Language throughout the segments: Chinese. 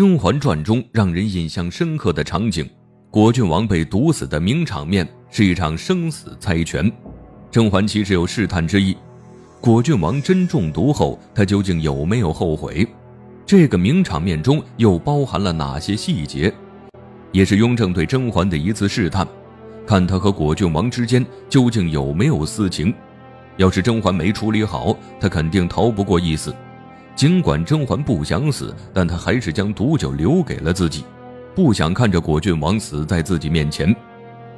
《甄嬛传》中让人印象深刻的场景，果郡王被毒死的名场面是一场生死猜拳。甄嬛其实有试探之意，果郡王真中毒后，他究竟有没有后悔？这个名场面中又包含了哪些细节？也是雍正对甄嬛的一次试探，看他和果郡王之间究竟有没有私情。要是甄嬛没处理好，他肯定逃不过一死。尽管甄嬛不想死，但她还是将毒酒留给了自己，不想看着果郡王死在自己面前。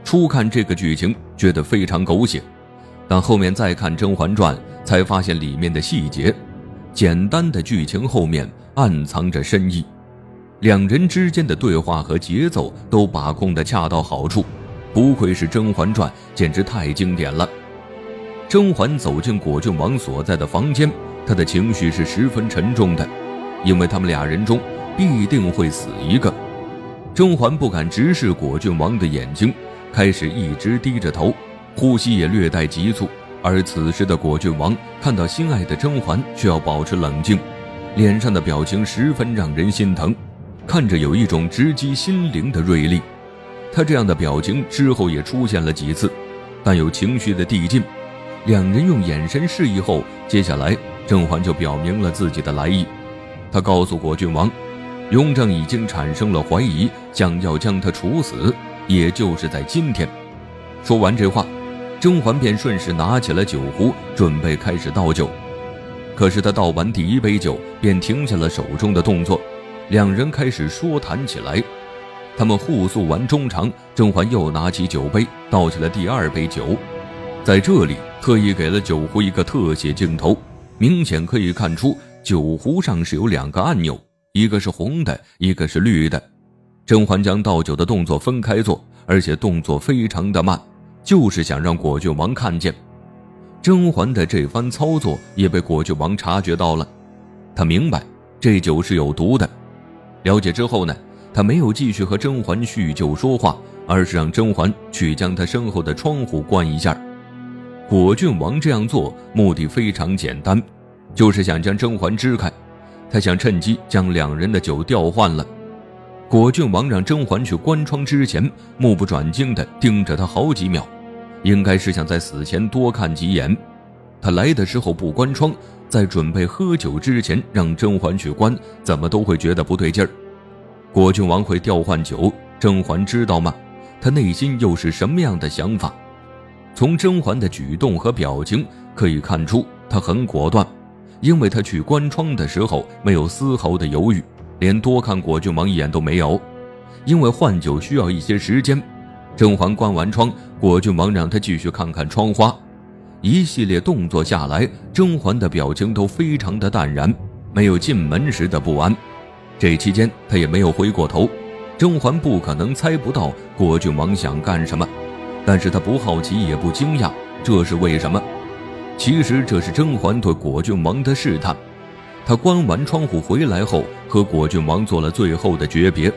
初看这个剧情觉得非常狗血，但后面再看《甄嬛传》，才发现里面的细节。简单的剧情后面暗藏着深意，两人之间的对话和节奏都把控得恰到好处，不愧是《甄嬛传》，简直太经典了。甄嬛走进果郡王所在的房间。他的情绪是十分沉重的，因为他们俩人中必定会死一个。甄嬛不敢直视果郡王的眼睛，开始一直低着头，呼吸也略带急促。而此时的果郡王看到心爱的甄嬛，却要保持冷静，脸上的表情十分让人心疼，看着有一种直击心灵的锐利。他这样的表情之后也出现了几次，但有情绪的递进。两人用眼神示意后，接下来。甄嬛就表明了自己的来意，她告诉果郡王，雍正已经产生了怀疑，想要将他处死，也就是在今天。说完这话，甄嬛便顺势拿起了酒壶，准备开始倒酒。可是她倒完第一杯酒，便停下了手中的动作，两人开始说谈起来。他们互诉完衷肠，甄嬛又拿起酒杯，倒起了第二杯酒，在这里特意给了酒壶一个特写镜头。明显可以看出，酒壶上是有两个按钮，一个是红的，一个是绿的。甄嬛将倒酒的动作分开做，而且动作非常的慢，就是想让果郡王看见。甄嬛的这番操作也被果郡王察觉到了，他明白这酒是有毒的。了解之后呢，他没有继续和甄嬛叙旧说话，而是让甄嬛去将他身后的窗户关一下。果郡王这样做目的非常简单，就是想将甄嬛支开，他想趁机将两人的酒调换了。果郡王让甄嬛去关窗之前，目不转睛地盯着他好几秒，应该是想在死前多看几眼。他来的时候不关窗，在准备喝酒之前让甄嬛去关，怎么都会觉得不对劲儿。果郡王会调换酒，甄嬛知道吗？他内心又是什么样的想法？从甄嬛的举动和表情可以看出，她很果断，因为她去关窗的时候没有丝毫的犹豫，连多看果郡王一眼都没有。因为换酒需要一些时间，甄嬛关完窗，果郡王让她继续看看窗花。一系列动作下来，甄嬛的表情都非常的淡然，没有进门时的不安。这期间她也没有回过头，甄嬛不可能猜不到果郡王想干什么。但是他不好奇也不惊讶，这是为什么？其实这是甄嬛对果郡王的试探。他关完窗户回来后，和果郡王做了最后的诀别。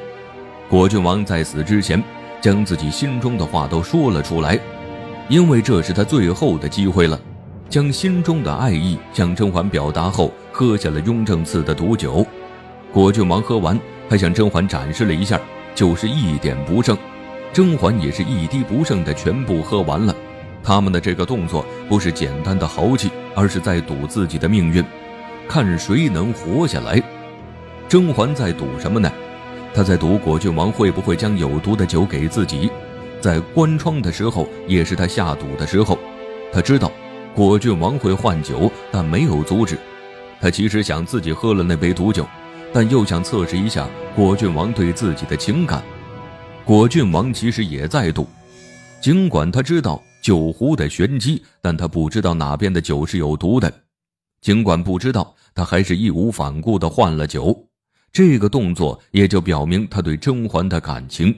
果郡王在死之前，将自己心中的话都说了出来，因为这是他最后的机会了。将心中的爱意向甄嬛表达后，喝下了雍正赐的毒酒。果郡王喝完，还向甄嬛展示了一下，就是一点不剩。甄嬛也是一滴不剩的全部喝完了，他们的这个动作不是简单的豪气，而是在赌自己的命运，看谁能活下来。甄嬛在赌什么呢？她在赌果郡王会不会将有毒的酒给自己。在关窗的时候，也是她下赌的时候。她知道果郡王会换酒，但没有阻止。她其实想自己喝了那杯毒酒，但又想测试一下果郡王对自己的情感。果郡王其实也在赌，尽管他知道酒壶的玄机，但他不知道哪边的酒是有毒的。尽管不知道，他还是义无反顾地换了酒。这个动作也就表明他对甄嬛的感情。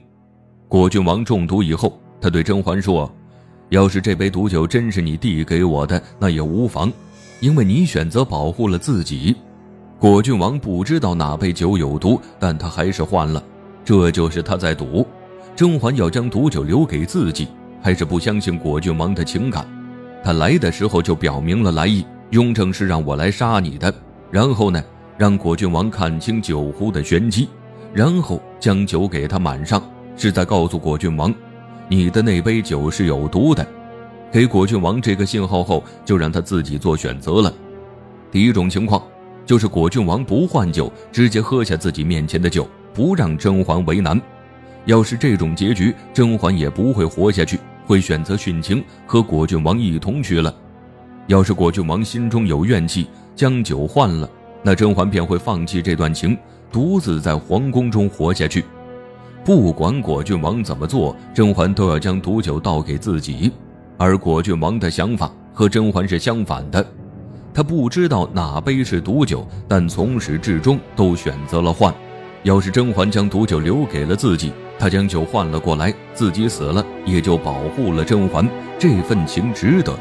果郡王中毒以后，他对甄嬛说：“要是这杯毒酒真是你递给我的，那也无妨，因为你选择保护了自己。”果郡王不知道哪杯酒有毒，但他还是换了。这就是他在赌。甄嬛要将毒酒留给自己，还是不相信果郡王的情感？他来的时候就表明了来意，雍正是让我来杀你的。然后呢，让果郡王看清酒壶的玄机，然后将酒给他满上，是在告诉果郡王，你的那杯酒是有毒的。给果郡王这个信号后，就让他自己做选择了。第一种情况，就是果郡王不换酒，直接喝下自己面前的酒，不让甄嬛为难。要是这种结局，甄嬛也不会活下去，会选择殉情，和果郡王一同去了。要是果郡王心中有怨气，将酒换了，那甄嬛便会放弃这段情，独自在皇宫中活下去。不管果郡王怎么做，甄嬛都要将毒酒倒给自己。而果郡王的想法和甄嬛是相反的，他不知道哪杯是毒酒，但从始至终都选择了换。要是甄嬛将毒酒留给了自己，他将酒换了过来，自己死了也就保护了甄嬛，这份情值得。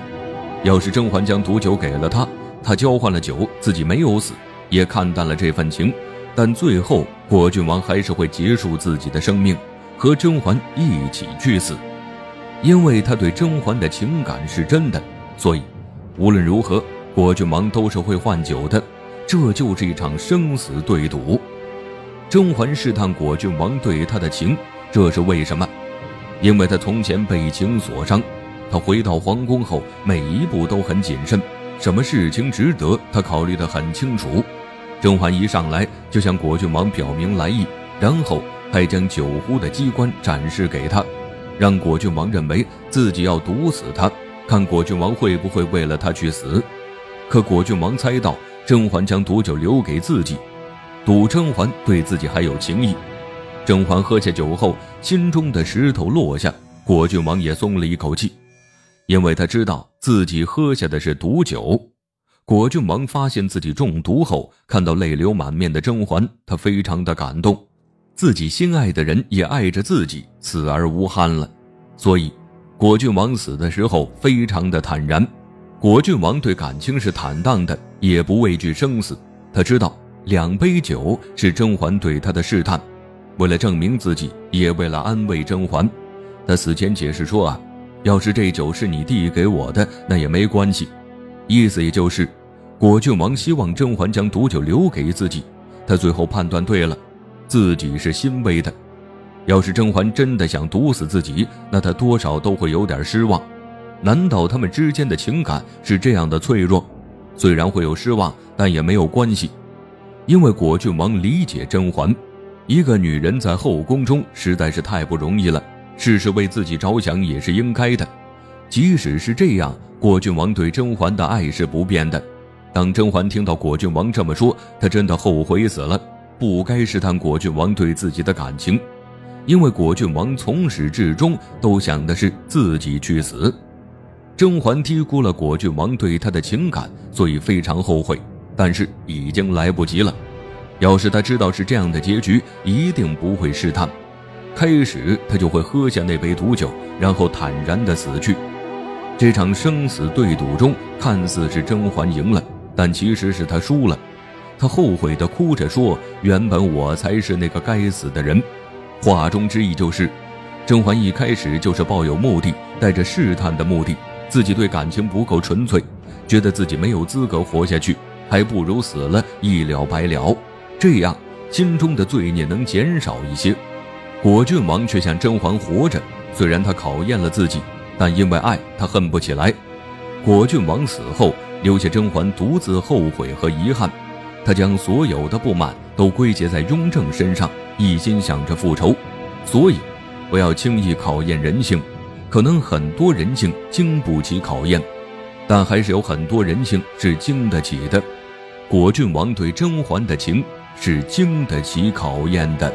要是甄嬛将毒酒给了他，他交换了酒，自己没有死，也看淡了这份情，但最后果郡王还是会结束自己的生命，和甄嬛一起去死。因为他对甄嬛的情感是真的，所以无论如何，果郡王都是会换酒的。这就是一场生死对赌。甄嬛试探果郡王对她的情，这是为什么？因为她从前被情所伤。她回到皇宫后，每一步都很谨慎，什么事情值得，她考虑得很清楚。甄嬛一上来就向果郡王表明来意，然后还将酒壶的机关展示给他。让果郡王认为自己要毒死他，看果郡王会不会为了他去死。可果郡王猜到甄嬛将毒酒留给自己，赌甄嬛对自己还有情意。甄嬛喝下酒后，心中的石头落下，果郡王也松了一口气，因为他知道自己喝下的是毒酒。果郡王发现自己中毒后，看到泪流满面的甄嬛，他非常的感动。自己心爱的人也爱着自己，死而无憾了。所以，果郡王死的时候非常的坦然。果郡王对感情是坦荡的，也不畏惧生死。他知道两杯酒是甄嬛对他的试探，为了证明自己，也为了安慰甄嬛。他死前解释说：“啊，要是这酒是你递给我的，那也没关系。”意思也就是，果郡王希望甄嬛将毒酒留给自己。他最后判断对了。自己是欣慰的，要是甄嬛真的想毒死自己，那他多少都会有点失望。难道他们之间的情感是这样的脆弱？虽然会有失望，但也没有关系，因为果郡王理解甄嬛，一个女人在后宫中实在是太不容易了，事事为自己着想也是应该的。即使是这样，果郡王对甄嬛的爱是不变的。当甄嬛听到果郡王这么说，她真的后悔死了。不该试探果郡王对自己的感情，因为果郡王从始至终都想的是自己去死。甄嬛低估了果郡王对她的情感，所以非常后悔，但是已经来不及了。要是他知道是这样的结局，一定不会试探。开始他就会喝下那杯毒酒，然后坦然的死去。这场生死对赌中，看似是甄嬛赢了，但其实是他输了。他后悔的哭着说：“原本我才是那个该死的人。”话中之意就是，甄嬛一开始就是抱有目的，带着试探的目的，自己对感情不够纯粹，觉得自己没有资格活下去，还不如死了一了百了，这样心中的罪孽能减少一些。果郡王却想甄嬛活着，虽然他考验了自己，但因为爱，他恨不起来。果郡王死后，留下甄嬛独自后悔和遗憾。他将所有的不满都归结在雍正身上，一心想着复仇，所以不要轻易考验人性。可能很多人性经不起考验，但还是有很多人性是经得起的。果郡王对甄嬛的情是经得起考验的。